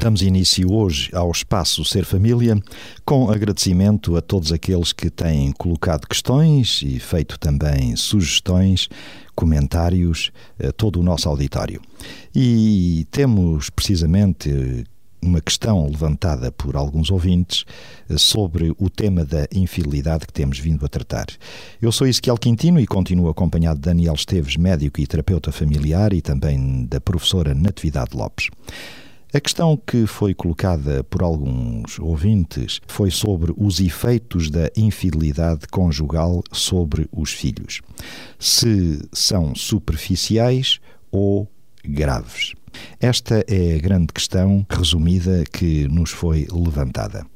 Damos início hoje ao espaço Ser Família, com agradecimento a todos aqueles que têm colocado questões e feito também sugestões, comentários, a todo o nosso auditório. E temos precisamente uma questão levantada por alguns ouvintes sobre o tema da infidelidade que temos vindo a tratar. Eu sou Ezequiel Quintino e continuo acompanhado de Daniel Esteves, médico e terapeuta familiar, e também da professora Natividade Lopes. A questão que foi colocada por alguns ouvintes foi sobre os efeitos da infidelidade conjugal sobre os filhos. Se são superficiais ou graves. Esta é a grande questão resumida que nos foi levantada.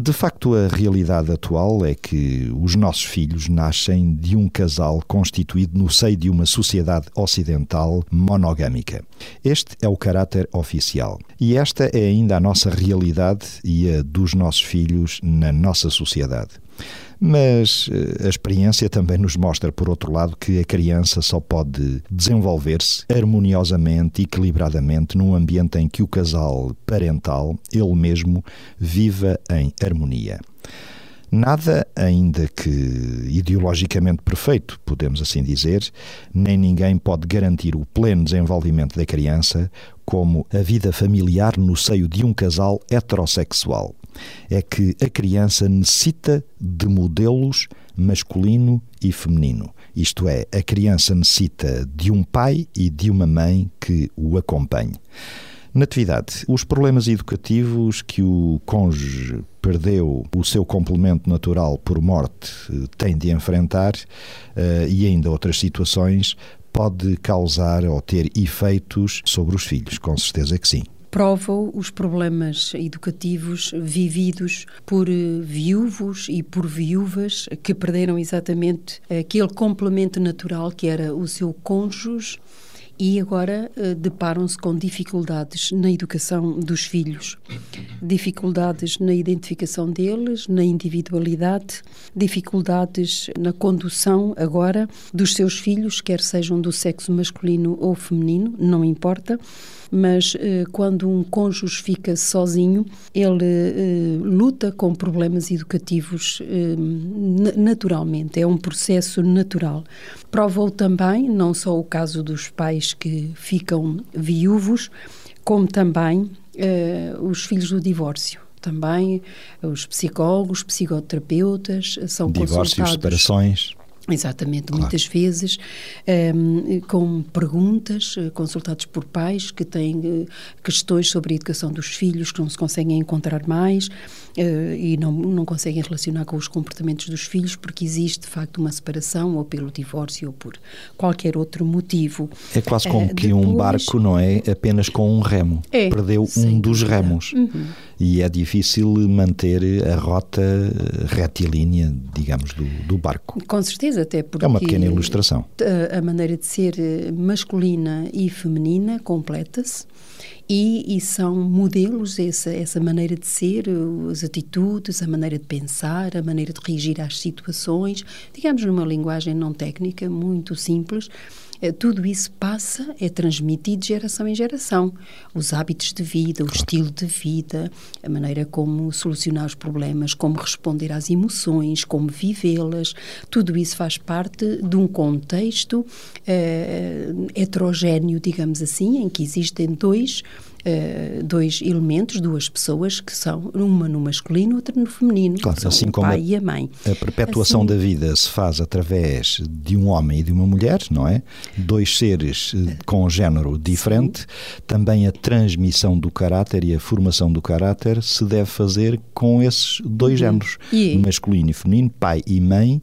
De facto, a realidade atual é que os nossos filhos nascem de um casal constituído no seio de uma sociedade ocidental monogâmica. Este é o caráter oficial. E esta é ainda a nossa realidade e a dos nossos filhos na nossa sociedade. Mas eh, a experiência também nos mostra, por outro lado, que a criança só pode desenvolver-se harmoniosamente, equilibradamente, num ambiente em que o casal parental, ele mesmo, viva em harmonia. Nada, ainda que ideologicamente perfeito, podemos assim dizer, nem ninguém pode garantir o pleno desenvolvimento da criança como a vida familiar no seio de um casal heterossexual. É que a criança necessita de modelos masculino e feminino. Isto é, a criança necessita de um pai e de uma mãe que o acompanhe. Natividade, os problemas educativos que o cônjuge perdeu o seu complemento natural por morte tem de enfrentar uh, e ainda outras situações pode causar ou ter efeitos sobre os filhos, com certeza que sim provam os problemas educativos vividos por viúvos e por viúvas que perderam exatamente aquele complemento natural que era o seu cônjuge e agora uh, deparam-se com dificuldades na educação dos filhos, dificuldades na identificação deles, na individualidade, dificuldades na condução agora dos seus filhos, quer sejam do sexo masculino ou feminino, não importa mas eh, quando um cônjuge fica sozinho, ele eh, luta com problemas educativos eh, naturalmente, é um processo natural. Provou também, não só o caso dos pais que ficam viúvos, como também os filhos do divórcio também os psicólogos, psicoterapeutas são Divórcios, consultados. separações. Exatamente, claro. muitas vezes um, ehm, com perguntas eh, consultados por pais que têm uh, questões sobre a educação dos filhos que não se conseguem encontrar mais uh, e não, não conseguem relacionar com os comportamentos dos filhos porque existe de facto uma separação ou pelo divórcio ou por qualquer outro motivo. É quase como uh, que depois... um barco não é apenas com um remo. É, Perdeu um dos remos. Uhum. E é difícil manter a rota retilínea, digamos, do, do barco. Com certeza, até porque... É uma pequena ilustração. A, maneira de ser masculina e feminina completa-se e, e, são modelos, essa, essa maneira de ser, as atitudes, a maneira de pensar, a maneira de reagir às situações, digamos numa linguagem não técnica, muito simples, eh, tudo isso passa, é transmitido de geração em geração. Os hábitos de vida, o estilo de vida, a maneira como solucionar os problemas, como responder às emoções, como vivê-las, tudo isso faz parte de um contexto eh, heterogéneo, digamos assim, em que existem dois uh, dois elementos, duas pessoas que são uma no masculino, outra no feminino, claro, assim o como pai a, e a mãe. A perpetuação assim, da vida se faz através de um homem e de uma mulher, não é? Dois seres eh, com um género diferente. Sim. Também a transmissão do caráter e a formação do caráter se deve fazer com esses dois uhum. géneros, e... masculino e feminino, pai e mãe,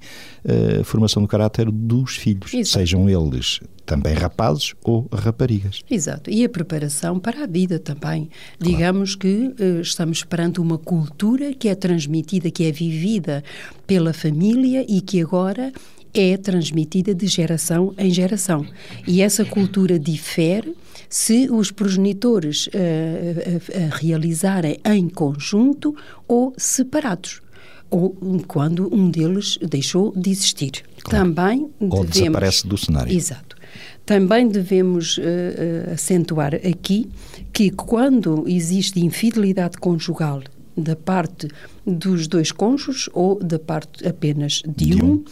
a formação do caráter dos filhos, Exato. sejam eles também rapazes ou raparigas. Exato. E a preparação para a vida também. Claro. Digamos que uh, estamos perante uma cultura que é transmitida, que é vivida pela família e que agora é transmitida de geração em geração. E essa cultura difere se os progenitores uh, uh, realizarem em conjunto ou separados ou quando um deles deixou de existir. Claro. Também ou devemos, desaparece do cenário. Exato. Também devemos uh, acentuar aqui que quando existe infidelidade conjugal da parte dos dois cônjuges ou da parte apenas de, de um, um,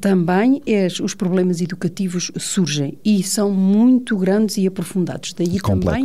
também os problemas educativos surgem e são muito grandes e aprofundados. Daí também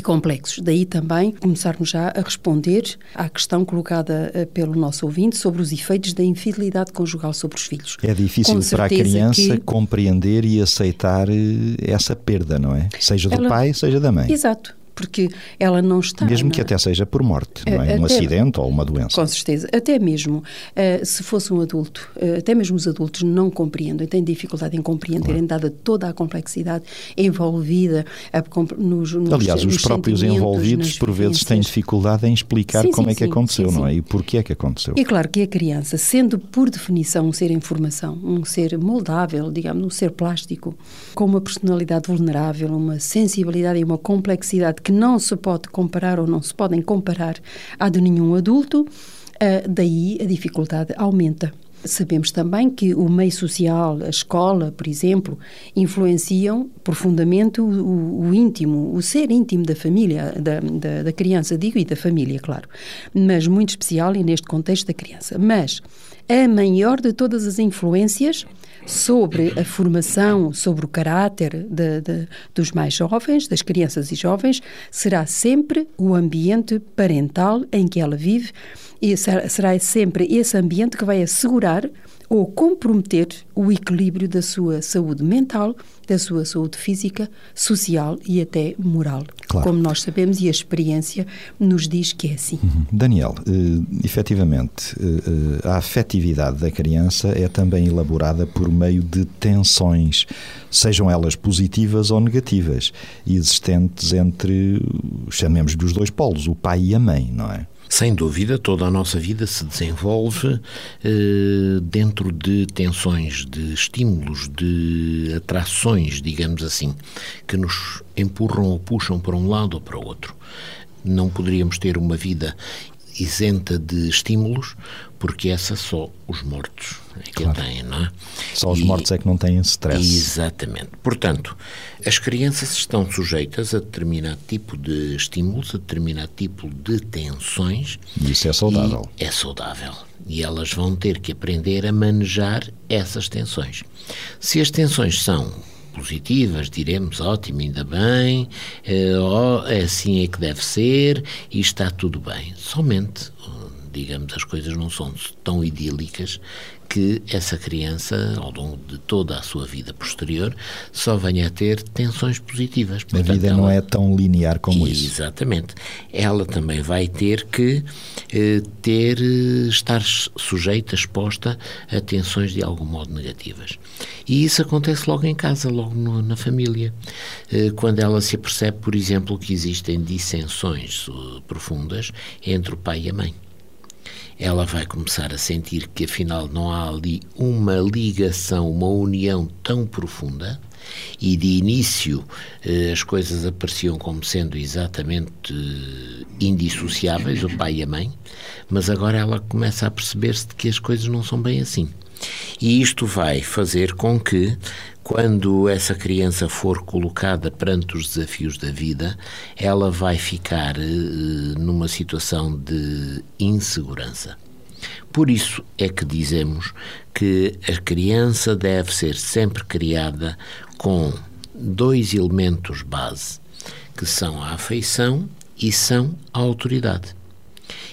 e complexos. Daí também começarmos já a responder à questão colocada eh, pelo nosso ouvinte sobre os efeitos da infidelidade conjugal sobre os filhos. É difícil para a criança que... compreender e aceitar eh, essa perda, não é? Seja do Ela... pai, seja da mãe. Exato porque ela não está. Mesmo que até seja por morte, não é? um acidente ou uma doença. Com certeza. Até mesmo uh, se fosse um adulto, uh, até mesmo os adultos não compreendem, têm dificuldade em compreenderem, claro. dada toda a complexidade envolvida a, nos, nos, Aliás, os próprios envolvidos, por vezes, têm dificuldade em explicar sim, como sim, é que sim, aconteceu, não é? E porquê é que aconteceu. E claro que a criança, sendo por definição um ser em formação, um ser moldável, digamos, um ser plástico, com uma personalidade vulnerável, uma sensibilidade e uma complexidade que não se pode comparar ou não se podem comparar à de nenhum adulto, uh, daí a dificuldade aumenta. Sabemos também que o meio social, a escola, por exemplo, influenciam profundamente o, o, o íntimo, o ser íntimo da família, da, da, da, criança, digo, e da família, claro, mas muito especial e neste contexto da criança. Mas a maior de todas as influências sobre a formação, sobre o caráter de, de, dos mais jovens, das crianças e jovens, será sempre o ambiente parental em que ela vive e será sempre esse ambiente que vai assegurar ou comprometer o equilíbrio da sua saúde mental, da sua saúde física, social e até moral. Claro. Como nós sabemos e a experiência nos diz que é assim. Uhum. Daniel, eh, efetivamente, eh, a afetividade da criança é também elaborada por meio de tensões, sejam elas positivas ou negativas, existentes entre, chamemos dos dois polos, o pai e a mãe, não é? Sem dúvida, toda a nossa vida se desenvolve eh, dentro de tensões, de estímulos, de atrações, digamos assim, que nos empurram ou puxam para um lado ou para o outro. Não poderíamos ter uma vida isenta de estímulos, porque essa só os mortos é que claro. têm, não é? Só os e, mortos é que não têm stress. Exatamente. Portanto, as crianças estão sujeitas a determinado tipo de estímulos, a determinado tipo de tensões. E isso é saudável. É saudável. E elas vão ter que aprender a manejar essas tensões. Se as tensões são positivas, diremos ótimo, ainda bem, é, oh, assim é que deve ser e está tudo bem. Somente, digamos, as coisas não são tão idílicas que essa criança, ao longo de toda a sua vida posterior, só venha a ter tensões positivas. Portanto, a vida ela, não é tão linear como exatamente, isso. Exatamente. Ela também vai ter que eh, ter, eh, estar sujeita, exposta a tensões de algum modo negativas. E isso acontece logo em casa, logo no, na família. Eh, quando ela se apercebe, por exemplo, que existem dissensões uh, profundas entre o pai e a mãe ela vai começar a sentir que afinal não há ali uma ligação, uma união tão profunda. E de início eh, as coisas apareciam como sendo exatamente eh, indissociáveis, o pai e a mãe, mas agora ela começa a perceber-se de que as coisas não são bem assim. E isto vai fazer com que, quando essa criança for colocada perante os desafios da vida, ela vai ficar eh, numa situação de insegurança. Por isso é que dizemos que a criança deve ser sempre criada com dois elementos base, que são a afeição e são a autoridade.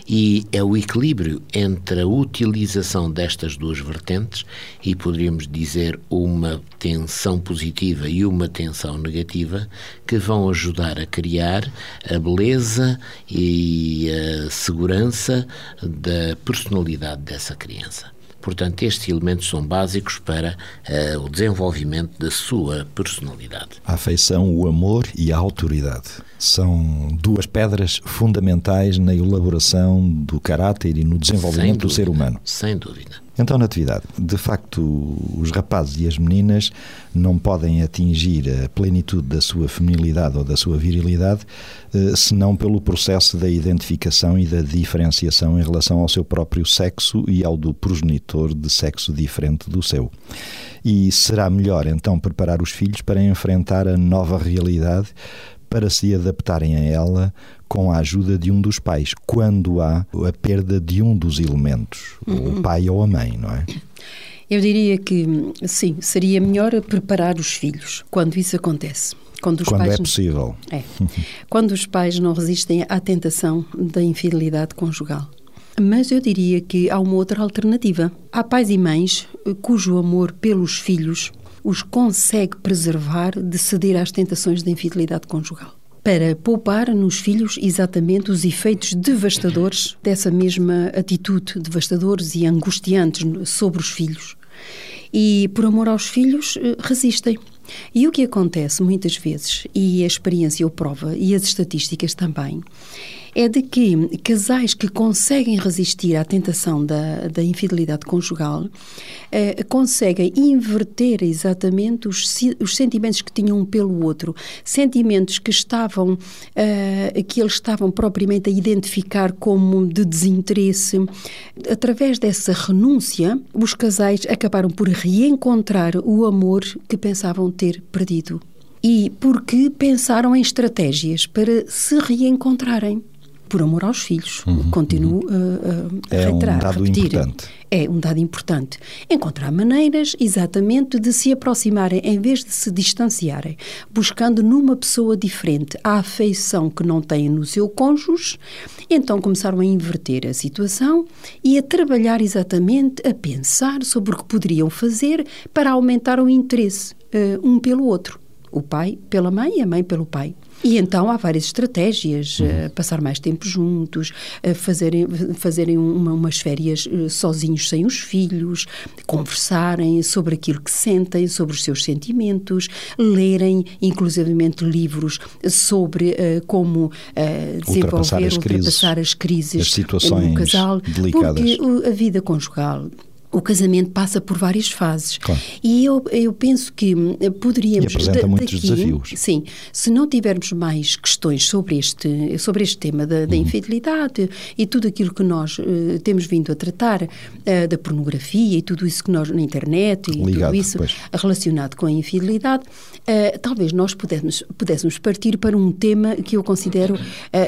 E é o equilíbrio entre a utilização destas duas vertentes, e poderíamos dizer uma tensão positiva e uma tensão negativa, que vão ajudar a criar a beleza e a segurança da personalidade dessa criança. Portanto, estes elementos são básicos para uh, o desenvolvimento da sua personalidade. A afeição, o amor e a autoridade são duas pedras fundamentais na elaboração do caráter e no desenvolvimento dúvida, do ser humano. Sem dúvida. Então, Natividade, de facto, os rapazes e as meninas não podem atingir a plenitude da sua feminilidade ou da sua virilidade eh, senão pelo processo da identificação e da diferenciação em relação ao seu próprio sexo e ao do progenitor de sexo diferente do seu. E será melhor então preparar os filhos para enfrentar a nova realidade para se adaptarem a ela com a ajuda de um dos pais, quando há a perda de um dos elementos, uhum. o pai ou a mãe, não é? Eu diria que sim, seria melhor preparar os filhos quando isso acontece. Quando, quando pais, é possível. É. quando os pais não resistem à tentação da infidelidade conjugal. Mas eu diria que há uma outra alternativa. Há pais e mães cujo amor pelos filhos os consegue preservar de ceder às tentações da infidelidade conjugal para poupar nos filhos exatamente os efeitos devastadores dessa mesma atitude, devastadores e angustiantes sobre os filhos. E, por amor aos filhos, eh, resistem. E o que acontece muitas vezes, e a experiência o prova, e as estatísticas também, é de que casais que conseguem resistir à tentação da, da infidelidade conjugal eh, conseguem inverter exatamente os, os sentimentos que tinham um pelo outro, sentimentos que estavam eh, que eles estavam propriamente a identificar como de desinteresse. Através dessa renúncia, os casais acabaram por reencontrar o amor que pensavam ter perdido. E porque pensaram em estratégias para se reencontrarem por amor aos filhos. Uhum, Continuo uhum. a, a, é reiterar, um dado repetir. importante. É um dado importante. Encontrar maneiras, exatamente, de se aproximarem em vez de se distanciarem, buscando numa pessoa diferente a afeição que não têm no seu cônjuge. Então começaram a inverter a situação e a trabalhar exatamente, a pensar sobre o que poderiam fazer para aumentar o interesse uh, um pelo outro. O pai pela mãe e a mãe pelo pai. E então há várias estratégias, uhum. uh, passar mais tempo juntos, uh, fazerem, fazerem uma, umas férias uh, sozinhos sem os filhos, conversarem sobre aquilo que sentem, sobre os seus sentimentos, lerem inclusivamente livros sobre como desenvolver, ultrapassar as crises, ultrapassar as crises as situações no casal, delicadas. porque a vida conjugal o casamento passa por várias fases. Claro. E eu, eu penso que eh, poderíamos. E apresenta muitos daqui, desafios. Sim. Se não tivermos mais questões sobre este, sobre este tema da, da uhum. infidelidade e tudo aquilo que nós uh, temos vindo a tratar, uh, da pornografia e tudo isso que nós. na internet e Ligado, tudo isso pois. relacionado com a infidelidade, uh, talvez nós pudéssemos, pudéssemos partir para um tema que eu considero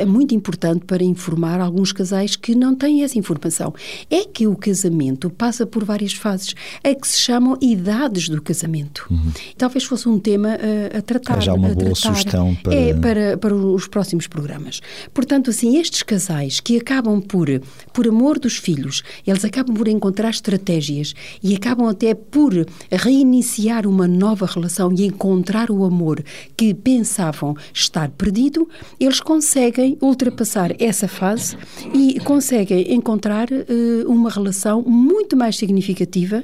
muito importante para informar alguns casais que não têm essa informação. É que o casamento passa por várias fases, a que se chamam idades do casamento. Uhum. Talvez fosse um tema uh, a tratar. É já uma boa sugestão para... É, para, para os próximos programas. Portanto, assim, estes casais que acabam por, por amor dos filhos, eles acabam por encontrar estratégias e acabam até por reiniciar uma nova relação e encontrar o amor que pensavam estar perdido, eles conseguem ultrapassar essa fase e conseguem encontrar uh, uma relação muito mais significativa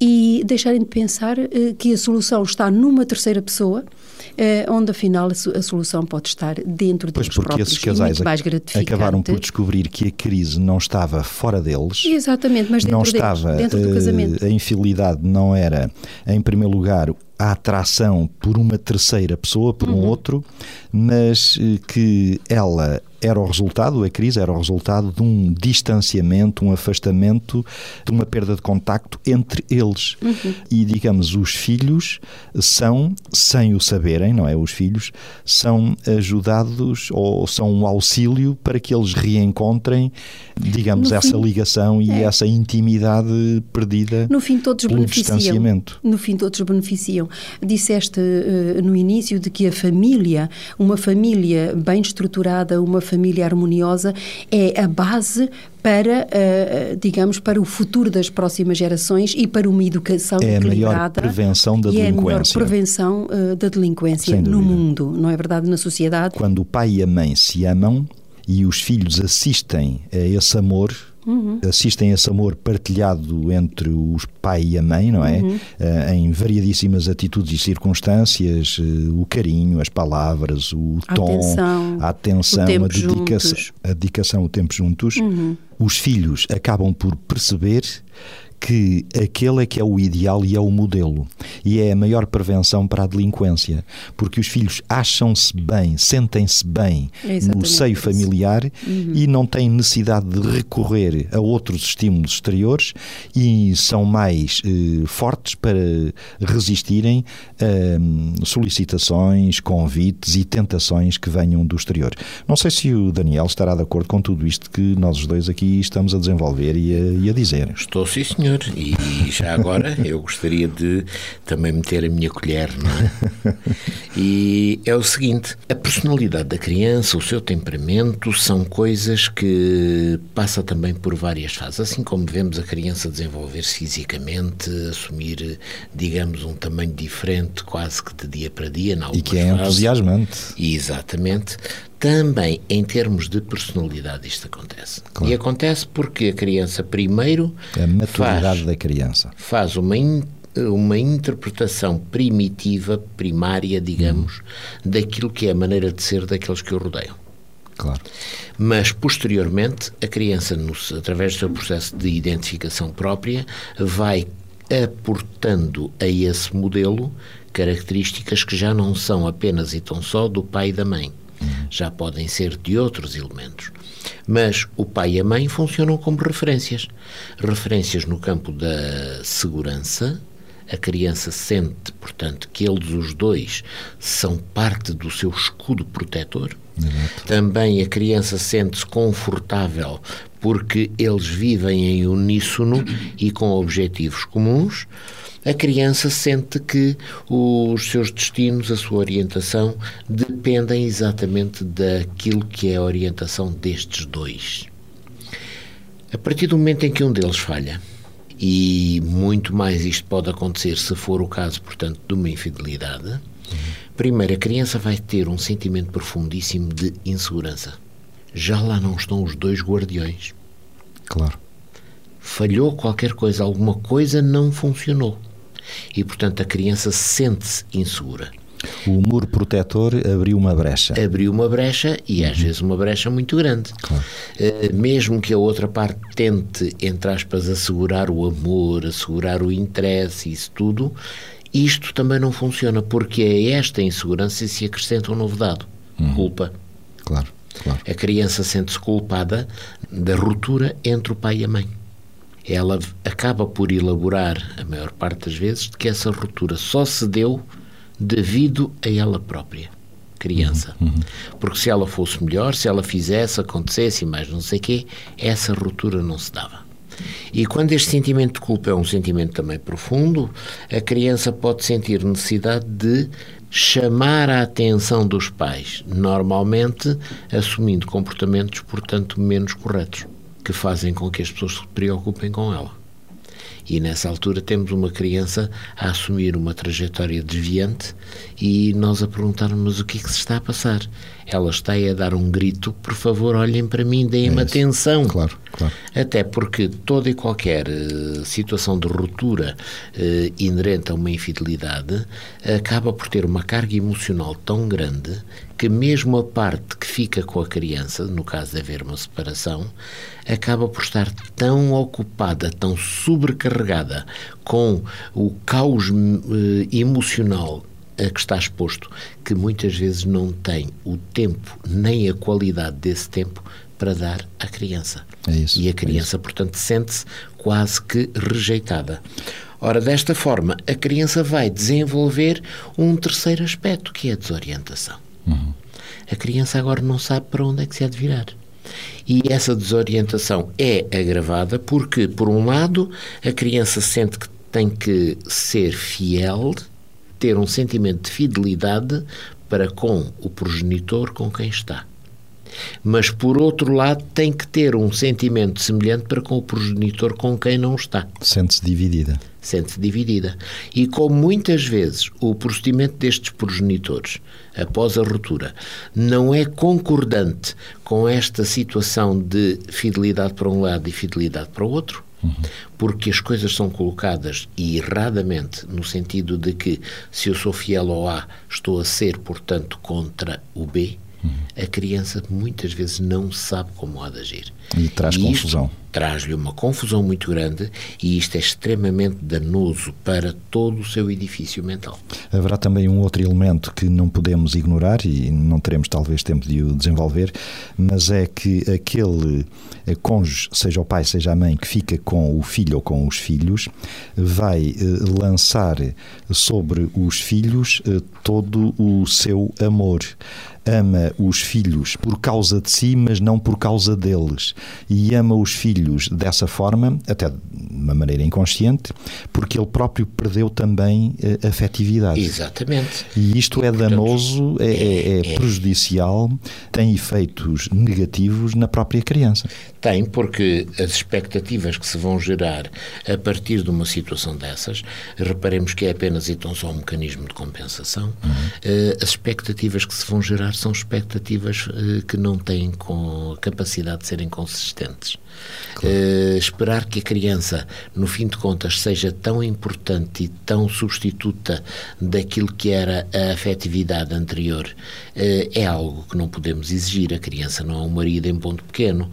e deixarem de pensar uh, que a solução está numa terceira pessoa, uh, onde afinal a, solução pode estar dentro pois deles porque próprios. esses casais mais acabaram por descobrir que a crise não estava fora deles. Exatamente, mas dentro, não deles, estava, dentro do casamento. A infidelidade não era, em primeiro lugar, a atração por uma terceira pessoa, por uhum. um outro, mas eh, que ela era o resultado, a crise era o resultado de um distanciamento, um afastamento, de uma perda de contacto entre eles. Uhum. E, digamos, os filhos são, sem o saberem, não é? Os filhos são ajudados ou são um auxílio para que eles reencontrem, digamos, no essa fim, ligação e é. essa intimidade perdida no fim, todos beneficiam. distanciamento. No fim, todos beneficiam. Disseste uh, no início de que a família, uma família bem estruturada, uma família harmoniosa, é a base para, uh, digamos, para o futuro das próximas gerações e para uma educação é equilibrada. É a melhor prevenção da e delinquência. É a melhor prevenção uh, da delinquência no mundo, não é verdade? Na sociedade. Quando o pai e a mãe se amam e os filhos assistem a esse amor, uhum. assistem a esse amor partilhado entre os pai e a mãe, não é? Uhum. Uh, em variadíssimas atitudes e circunstâncias, uh, o carinho, as palavras, o a tom, atenção, a atenção, a dedicação, a dedicação, o tempo juntos. Uhum. Os filhos acabam por perceber que aquele é que é o ideal e é o modelo. E é a maior prevenção para a delinquência, porque os filhos acham-se bem, sentem-se bem é no seio familiar uhum. e não têm necessidade de recorrer a outros estímulos exteriores e são mais eh, fortes para resistirem a solicitações, convites e tentações que venham do exterior. Não sei se o Daniel estará de acordo com tudo isto que nós dois aqui estamos a desenvolver e a, e a dizer. Estou, sim, senhor senhor. E já agora eu gostaria de também meter a minha colher, não é? E é o seguinte: a personalidade da criança, o seu temperamento, são coisas que passa também por várias fases. Assim como vemos a criança desenvolver-se fisicamente, assumir, digamos, um tamanho diferente, quase que de dia para dia, e que é entusiasmante. Exatamente também em termos de personalidade isto acontece. Claro. E acontece porque a criança primeiro a maturidade faz, da criança faz uma in, uma interpretação primitiva, primária, digamos, hum. daquilo que é a maneira de ser daqueles que o rodeiam. Claro. Mas, posteriormente, a criança, no, através do seu processo de identificação própria, vai aportando a esse modelo características que já não são apenas e tão só do pai e da mãe já podem ser de outros elementos. Mas o pai e a mãe funcionam como referências. Referências no campo da segurança. A criança sente, portanto, que eles, os dois, são parte do seu escudo protetor. Exato. Também a criança sente-se confortável porque eles vivem em uníssono e com objetivos comuns a criança sente que os seus destinos, a sua orientação, dependem exatamente daquilo que é a orientação destes dois. A partir do momento em que um deles falha, e muito mais isto pode acontecer se for o caso, portanto, de uma infidelidade, primeiro a criança vai ter um sentimento profundíssimo de insegurança. Já lá não estão os dois guardiões. Claro. Falhou qualquer coisa, alguma coisa não funcionou e, portanto, a criança sente-se insegura. O muro protetor abriu uma brecha. Abriu uma brecha e às uhum. vezes uma brecha muito grande. Claro. Uh, mesmo que a outra parte tente, entre aspas, assegurar o amor, assegurar o interesse, isso tudo, isto também não funciona porque a esta insegurança se acrescenta um novo dado: uhum. culpa. Claro, claro. A criança sente-se culpada da ruptura entre o pai e a mãe ela acaba por elaborar, a maior parte das vezes, de que essa ruptura só se deu devido a ela própria, criança. Uhum, uhum. Porque se ela fosse melhor, se ela fizesse, acontecesse mais não sei o quê, essa ruptura não se dava. E quando este sentimento de culpa é um sentimento também profundo, a criança pode sentir necessidade de chamar a atenção dos pais, normalmente assumindo comportamentos, portanto, menos corretos que fazem com que as pessoas se preocupem com ela. E nessa altura temos uma criança a assumir uma trajetória desviante e nós a perguntarmos o que é que se está a passar. Ela está aí a dar um grito, por favor, olhem para mim, deem-me é atenção. Claro, claro. Até porque toda e qualquer uh, situação de ruptura uh, inerente a uma infidelidade acaba por ter uma carga emocional tão grande que mesmo a parte que fica com a criança, no caso de haver uma separação, acaba por estar tão ocupada, tão sobrecarregada com o caos uh, emocional a que está exposto, que muitas vezes não tem o tempo nem a qualidade desse tempo para dar à criança. É isso, e a criança, é portanto, sente-se quase que rejeitada. Ora, desta forma, a criança vai desenvolver um terceiro aspecto, que é a desorientação. Uhum. A criança agora não sabe para onde é que se há de virar. E essa desorientação é agravada porque, por um lado, a criança sente que tem que ser fiel ter um sentimento de fidelidade para com o progenitor com quem está. mas por outro lado tem que ter um sentimento semelhante para com o progenitor com quem não está. Sente-se dividida. Sente-se dividida. E como muitas vezes o procedimento destes progenitores, após a ruptura, não é concordante com esta situação de fidelidade para um lado e fidelidade para o outro, porque as coisas são colocadas erradamente no sentido de que se eu sou fiel ao A, estou a ser, portanto, contra o B. A criança muitas vezes não sabe como há de agir. E traz e confusão. Traz-lhe uma confusão muito grande e isto é extremamente danoso para todo o seu edifício mental. Haverá também um outro elemento que não podemos ignorar e não teremos talvez tempo de o desenvolver, mas é que aquele cônjuge, seja o pai, seja a mãe, que fica com o filho ou com os filhos, vai eh, lançar sobre os filhos eh, todo o seu amor ama os filhos por causa de si, mas não por causa deles. E ama os filhos dessa forma, até de uma maneira inconsciente, porque ele próprio perdeu também a eh, afetividade. Exatamente. E isto é danoso, é, é, é prejudicial, tem efeitos negativos na própria criança. Tem, porque as expectativas que se vão gerar a partir de uma situação dessas, reparemos que é apenas e tão só um mecanismo de compensação, uhum. as expectativas que se vão gerar são expectativas uh, que não têm com capacidade de serem consistentes. Claro. Uh, esperar que a criança, no fim de contas, seja tão importante e tão substituta daquilo que era a afetividade anterior uh, é algo que não podemos exigir. A criança não é um marido em ponto pequeno.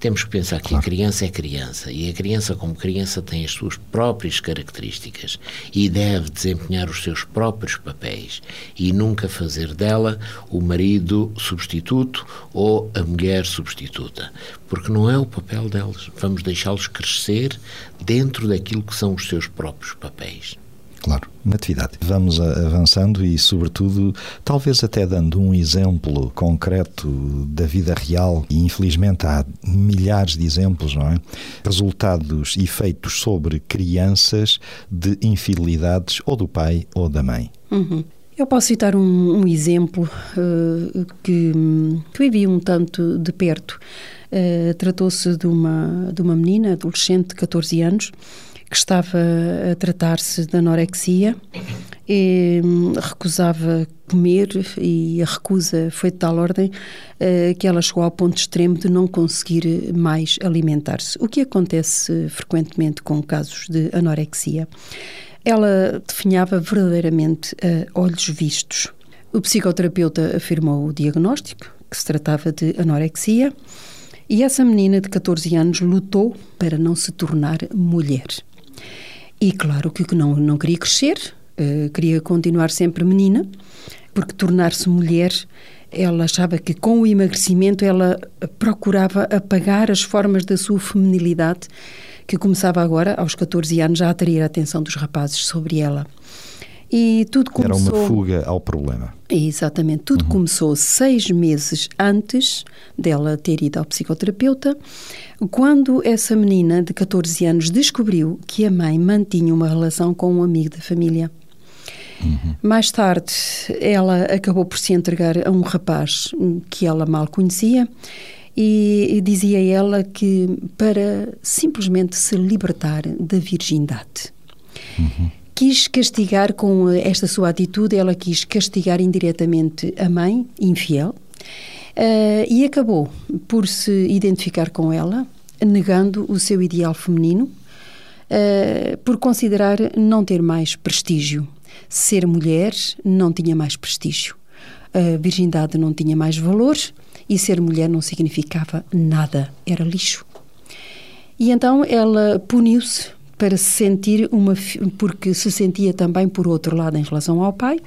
Temos que pensar que claro. a criança é criança e a criança, como criança, tem as suas próprias características e deve desempenhar os seus próprios papéis e nunca fazer dela o marido substituto ou a mulher substituta, porque não é o papel deles. Vamos deixá-los crescer dentro daquilo que são os seus próprios papéis. Claro, Natividade. Vamos avançando e, sobretudo, talvez até dando um exemplo concreto da vida real, e infelizmente há milhares de exemplos, não é? Resultados e efeitos sobre crianças de infidelidades ou do pai ou da mãe. Uhum. Eu posso citar um, um exemplo uh, que, que vivi um tanto de perto. Uh, Tratou-se de uma, de uma menina, adolescente de 14 anos, que estava a tratar-se de anorexia e hum, recusava comer e a recusa foi de tal ordem uh, que ela chegou ao ponto extremo de não conseguir mais alimentar-se. O que acontece frequentemente com casos de anorexia? Ela definhava verdadeiramente a olhos vistos. O psicoterapeuta afirmou o diagnóstico, que se tratava de anorexia, e essa menina de 14 anos lutou para não se tornar mulher. E claro que não, não queria crescer, uh, queria continuar sempre menina, porque tornar-se mulher, ela achava que com o emagrecimento ela procurava apagar as formas da sua feminilidade, que começava agora, aos 14 anos, a atrair a atenção dos rapazes sobre ela. E tudo começou... Era uma fuga ao problema. Exatamente. Tudo uhum. começou seis meses antes dela ter ido ao psicoterapeuta, quando essa menina de 14 anos descobriu que a mãe mantinha uma relação com um amigo da família. Uhum. Mais tarde, ela acabou por se entregar a um rapaz que ela mal conhecia e dizia ela que para simplesmente se libertar da virgindade. Uhum quis castigar com esta sua atitude, ela quis castigar indiretamente a mãe, infiel, uh, e acabou por se identificar com ela, negando o seu ideal feminino, uh, por considerar não ter mais prestígio. Ser mulher não tinha mais prestígio. A virgindade não tinha mais valor e ser mulher não significava nada, era lixo. E então ela puniu-se para se sentir uma porque se sentia também por outro lado em relação ao pai,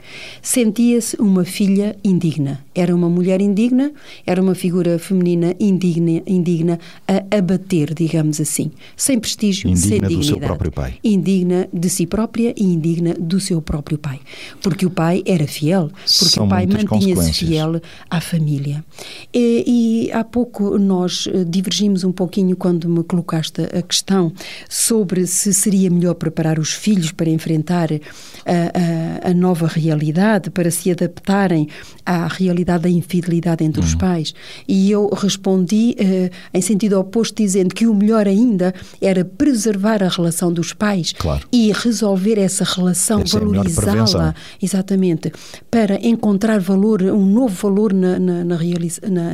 sentia-se uma filha indigna. Era uma mulher indigna, era uma figura feminina indigna, indigna a abater, digamos assim, sem prestígio, indigna sem dignidade. do seu próprio pai. Indigna de si própria e indigna do seu próprio pai, porque o pai era fiel, porque São o pai mantinha-se fiel à família. E, e há pouco nós eh, divergimos um pouquinho quando me colocaste a questão sobre se seria melhor preparar os filhos para enfrentar a, a, a nova realidade, para se adaptarem à realidade da infidelidade entre uhum. os pais. E eu respondi uh, em sentido oposto, dizendo que o melhor ainda era preservar a relação dos pais claro. e resolver essa relação, é valorizá-la, exatamente, para encontrar valor, um novo valor na, na, na,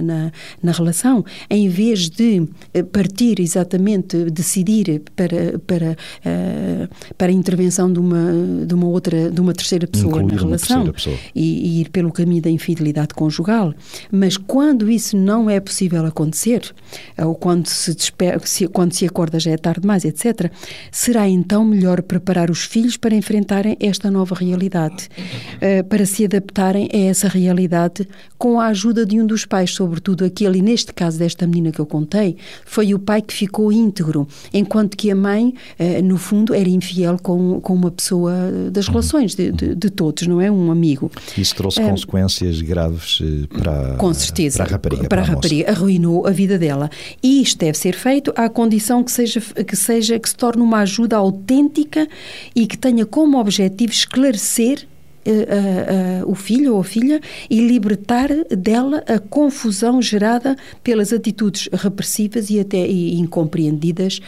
na, na, relação, em vez de eh, partir exatamente, decidir para, para, uh, para a intervenção de uma, de uma outra, de uma terceira pessoa Incluir na relação. E, e, ir pelo caminho da infidelidade conjugal. Mas quando isso não é possível acontecer, ou quando se, quando se acorda já é tarde demais, etc., será então melhor preparar os filhos para enfrentarem esta nova realidade, uh, para se adaptarem a essa realidade com a ajuda de um dos pais, sobretudo aquele, e neste caso desta menina que eu contei, foi o pai que ficou íntegro, enquanto que a mãe, uh, no fundo, era infiel com, com uma pessoa das uhum. relações de, de, de todos, não é? Um amigo. Isso trouxe consequências graves para, com certeza, para a rapariga. Para, para a, rapariga, arruinou a vida dela. E isto deve ser feito à condição que seja, que seja, que se torne uma ajuda autêntica e que tenha como objetivo esclarecer o filho ou a filha e libertar dela a confusão gerada pelas atitudes repressivas e até e incompreendidas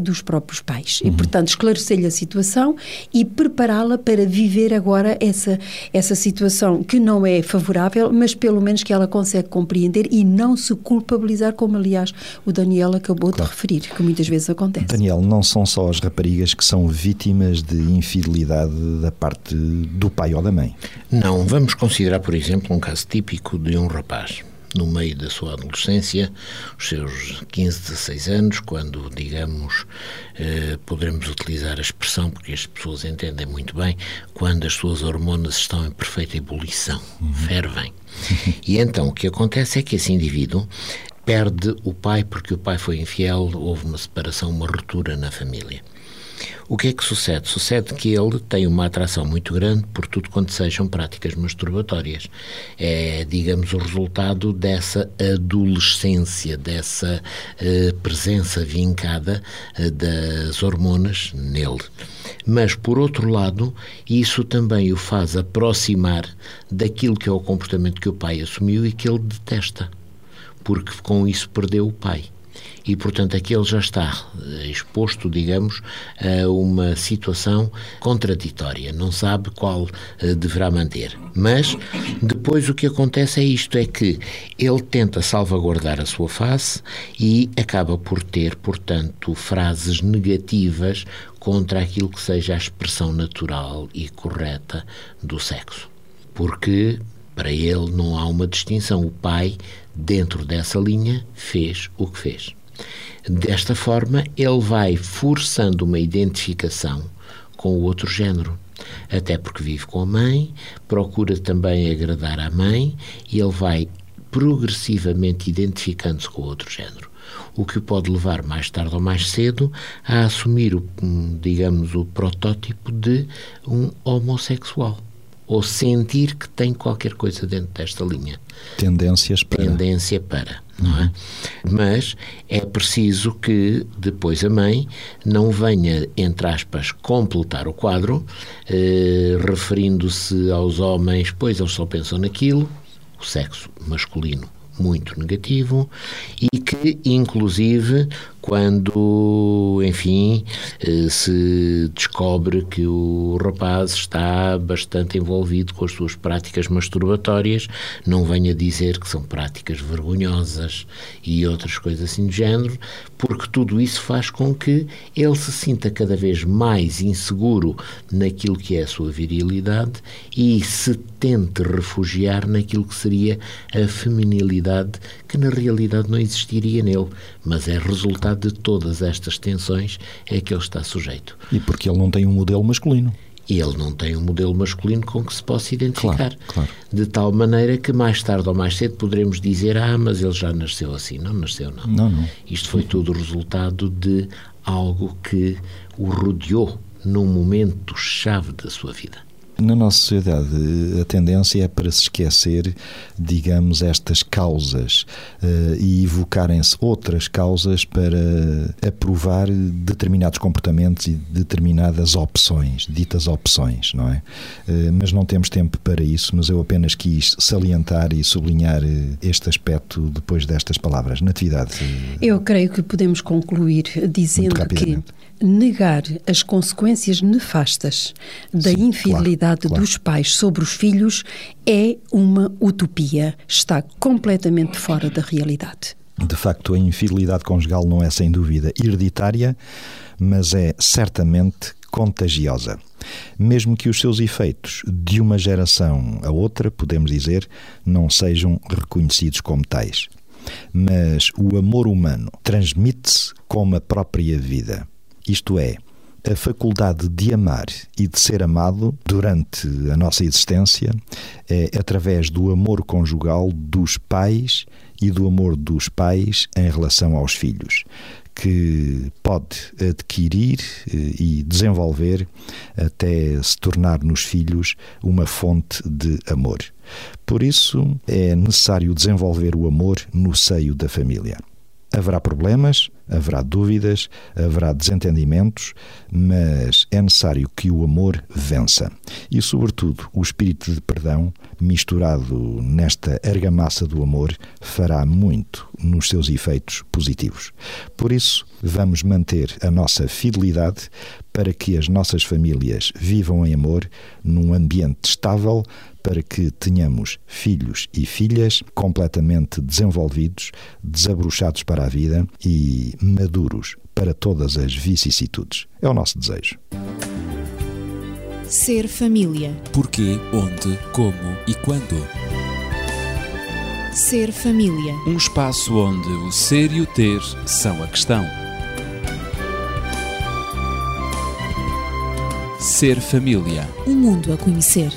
dos próprios pais. Uhum. E, portanto, esclarecer-lhe a situação e prepará-la para viver agora essa, essa situação que não é favorável, mas pelo menos que ela consegue compreender e não se culpabilizar, como aliás o Daniel acabou claro. de referir, que muitas vezes acontece. Daniel, não são só as raparigas que são vítimas de infidelidade da parte do pai ou da mãe? Não, vamos considerar, por exemplo, um caso típico de um rapaz no meio da sua adolescência, os seus 15, 16 anos, quando, digamos, eh, poderemos utilizar a expressão, porque as pessoas entendem muito bem, quando as suas hormonas estão em perfeita ebulição, uhum. fervem. E então o que acontece é que esse indivíduo perde o pai porque o pai foi infiel, houve uma separação, uma ruptura na família. O que é que sucede? Sucede que ele tem uma atração muito grande por tudo quanto sejam práticas masturbatórias. É, digamos, o resultado dessa adolescência, dessa uh, presença vincada uh, das hormonas nele. Mas, por outro lado, isso também o faz aproximar daquilo que é o comportamento que o pai assumiu e que ele detesta, porque com isso perdeu o pai e, portanto, aqui ele já está eh, exposto, digamos, a uma situação contraditória, não sabe qual uh, deverá manter. Mas depois o que acontece é isto: é que ele tenta salvaguardar a sua face e acaba por ter, portanto, frases negativas contra aquilo que seja a expressão natural e correta do sexo. Porque para ele não há uma distinção. O pai, dentro dessa linha, fez o que fez. Desta forma, ele vai forçando uma identificação com o outro género. Até porque vive com a mãe, procura também agradar à mãe e ele vai progressivamente identificando-se com o outro género. O que o pode levar mais tarde ou mais cedo a assumir, o, digamos, o protótipo de um homossexual ou sentir que tem qualquer coisa dentro desta linha. Tendências para. Tendência para, não é? Mas é preciso que depois a mãe não venha, entre aspas, completar o quadro, eh, referindo-se aos homens, pois eles só pensam naquilo, o sexo masculino muito negativo e que, inclusive, quando, enfim, eh, se descobre que o rapaz está bastante envolvido com as suas práticas masturbatórias, não venha dizer que são práticas vergonhosas e outras coisas assim do género, porque tudo isso faz com que ele se sinta cada vez mais inseguro naquilo que é a sua virilidade e se tente refugiar naquilo que seria a feminilidade que na realidade não existiria nele, mas é resultado de todas estas tensões é que ele está sujeito. E porque ele não tem um modelo masculino e ele não tem um modelo masculino com que se possa identificar. Claro, claro. De tal maneira que mais tarde ou mais cedo poderemos dizer: ah, mas ele já nasceu assim. Não nasceu, não. Não, não. Isto foi tudo resultado de algo que o rodeou num momento chave da sua vida. Na nossa sociedade, a tendência é para se esquecer, digamos, estas causas uh, e evocarem-se outras causas para aprovar determinados comportamentos e determinadas opções, ditas opções, não é? Uh, mas não temos tempo para isso, mas eu apenas quis salientar e sublinhar eh, este aspecto depois destas palavras. Natividade. Eu creio que podemos concluir dizendo que negar as consequências nefastas da Sim, infidelidade claro, claro. dos pais sobre os filhos é uma utopia, está completamente fora da realidade. De facto, a infidelidade conjugal não é sem dúvida hereditária, mas é certamente contagiosa. Mesmo que os seus efeitos de uma geração a outra, podemos dizer, não sejam reconhecidos como tais. Mas o amor humano transmite-se como a própria vida. Isto é, a faculdade de amar e de ser amado durante a nossa existência é através do amor conjugal dos pais e do amor dos pais em relação aos filhos, que pode adquirir eh, e desenvolver até se tornar nos filhos uma fonte de amor. Por isso é necessário desenvolver o amor no seio da família. Haverá problemas, haverá dúvidas, haverá desentendimentos, mas é necessário que o amor vença. E, sobretudo, o espírito de perdão, misturado nesta argamassa do amor, fará muito nos seus efeitos positivos. Por isso, vamos manter a nossa fidelidade para que as nossas famílias vivam em amor num ambiente estável, para que tenhamos filhos e filhas completamente desenvolvidos, desabrochados para a vida e maduros para todas as vicissitudes. É o nosso desejo. Ser família. Porquê, onde, como e quando. Ser família. Um espaço onde o ser e o ter são a questão. Ser família. Um mundo a conhecer.